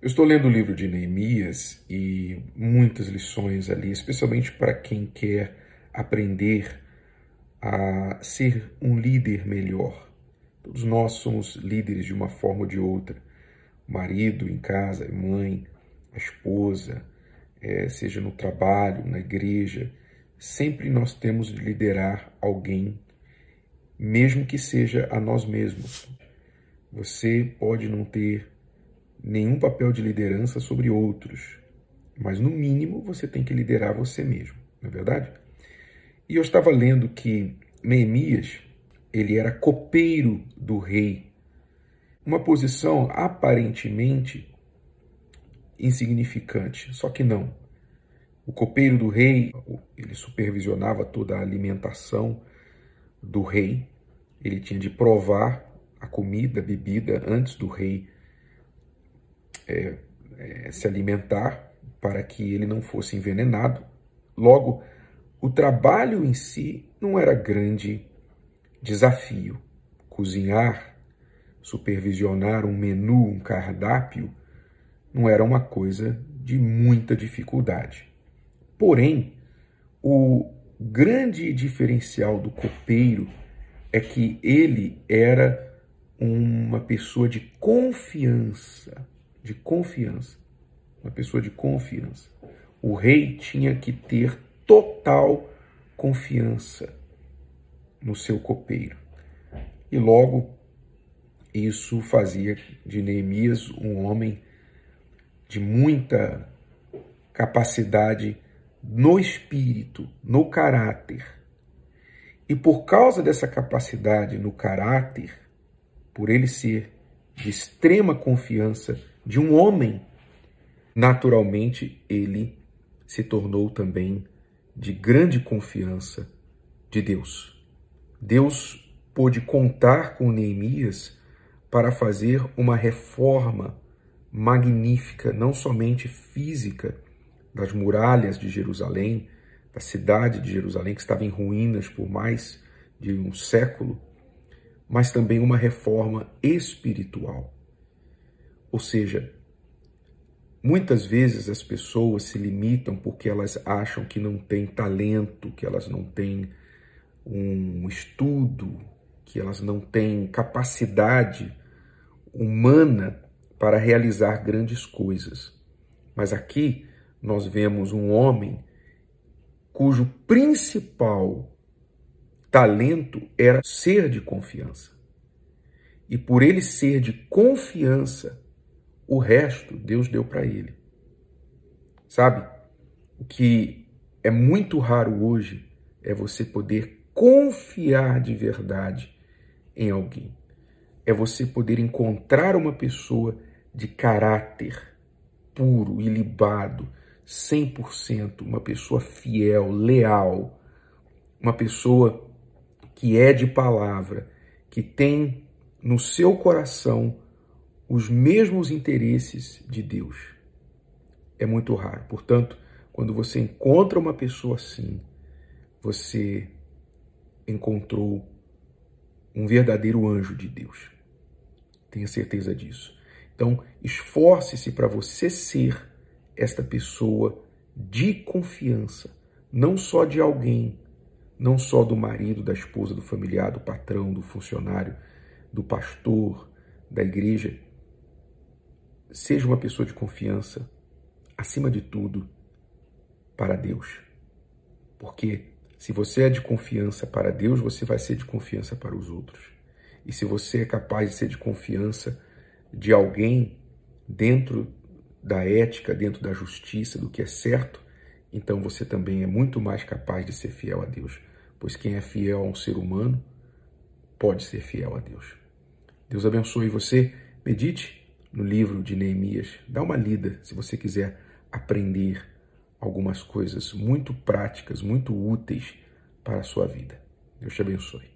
Eu estou lendo o livro de Neemias e muitas lições ali, especialmente para quem quer aprender a ser um líder melhor. Todos nós somos líderes de uma forma ou de outra. marido em casa, mãe, a esposa, é, seja no trabalho, na igreja, sempre nós temos de liderar alguém, mesmo que seja a nós mesmos. Você pode não ter nenhum papel de liderança sobre outros, mas no mínimo você tem que liderar você mesmo, não é verdade? E eu estava lendo que Neemias, ele era copeiro do rei, uma posição aparentemente insignificante, só que não. O copeiro do rei, ele supervisionava toda a alimentação do rei, ele tinha de provar a comida, a bebida antes do rei é, é, se alimentar para que ele não fosse envenenado. Logo, o trabalho em si não era grande desafio. Cozinhar, supervisionar um menu, um cardápio, não era uma coisa de muita dificuldade. Porém, o grande diferencial do copeiro é que ele era uma pessoa de confiança de confiança. Uma pessoa de confiança. O rei tinha que ter total confiança no seu copeiro. E logo isso fazia de Neemias um homem de muita capacidade no espírito, no caráter. E por causa dessa capacidade no caráter, por ele ser de extrema confiança de um homem, naturalmente ele se tornou também de grande confiança de Deus. Deus pôde contar com Neemias para fazer uma reforma magnífica, não somente física, das muralhas de Jerusalém, da cidade de Jerusalém, que estava em ruínas por mais de um século, mas também uma reforma espiritual. Ou seja, muitas vezes as pessoas se limitam porque elas acham que não têm talento, que elas não têm um estudo, que elas não têm capacidade humana para realizar grandes coisas. Mas aqui nós vemos um homem cujo principal talento era ser de confiança. E por ele ser de confiança, o resto Deus deu para ele. Sabe? O que é muito raro hoje é você poder confiar de verdade em alguém. É você poder encontrar uma pessoa de caráter puro, ilibado, 100%, uma pessoa fiel, leal, uma pessoa que é de palavra, que tem no seu coração os mesmos interesses de Deus. É muito raro. Portanto, quando você encontra uma pessoa assim, você encontrou um verdadeiro anjo de Deus. Tenha certeza disso. Então, esforce-se para você ser esta pessoa de confiança, não só de alguém, não só do marido, da esposa, do familiar, do patrão, do funcionário, do pastor, da igreja, Seja uma pessoa de confiança, acima de tudo, para Deus. Porque se você é de confiança para Deus, você vai ser de confiança para os outros. E se você é capaz de ser de confiança de alguém dentro da ética, dentro da justiça, do que é certo, então você também é muito mais capaz de ser fiel a Deus. Pois quem é fiel a um ser humano pode ser fiel a Deus. Deus abençoe você. Medite no livro de Neemias. Dá uma lida se você quiser aprender algumas coisas muito práticas, muito úteis para a sua vida. Deus te abençoe.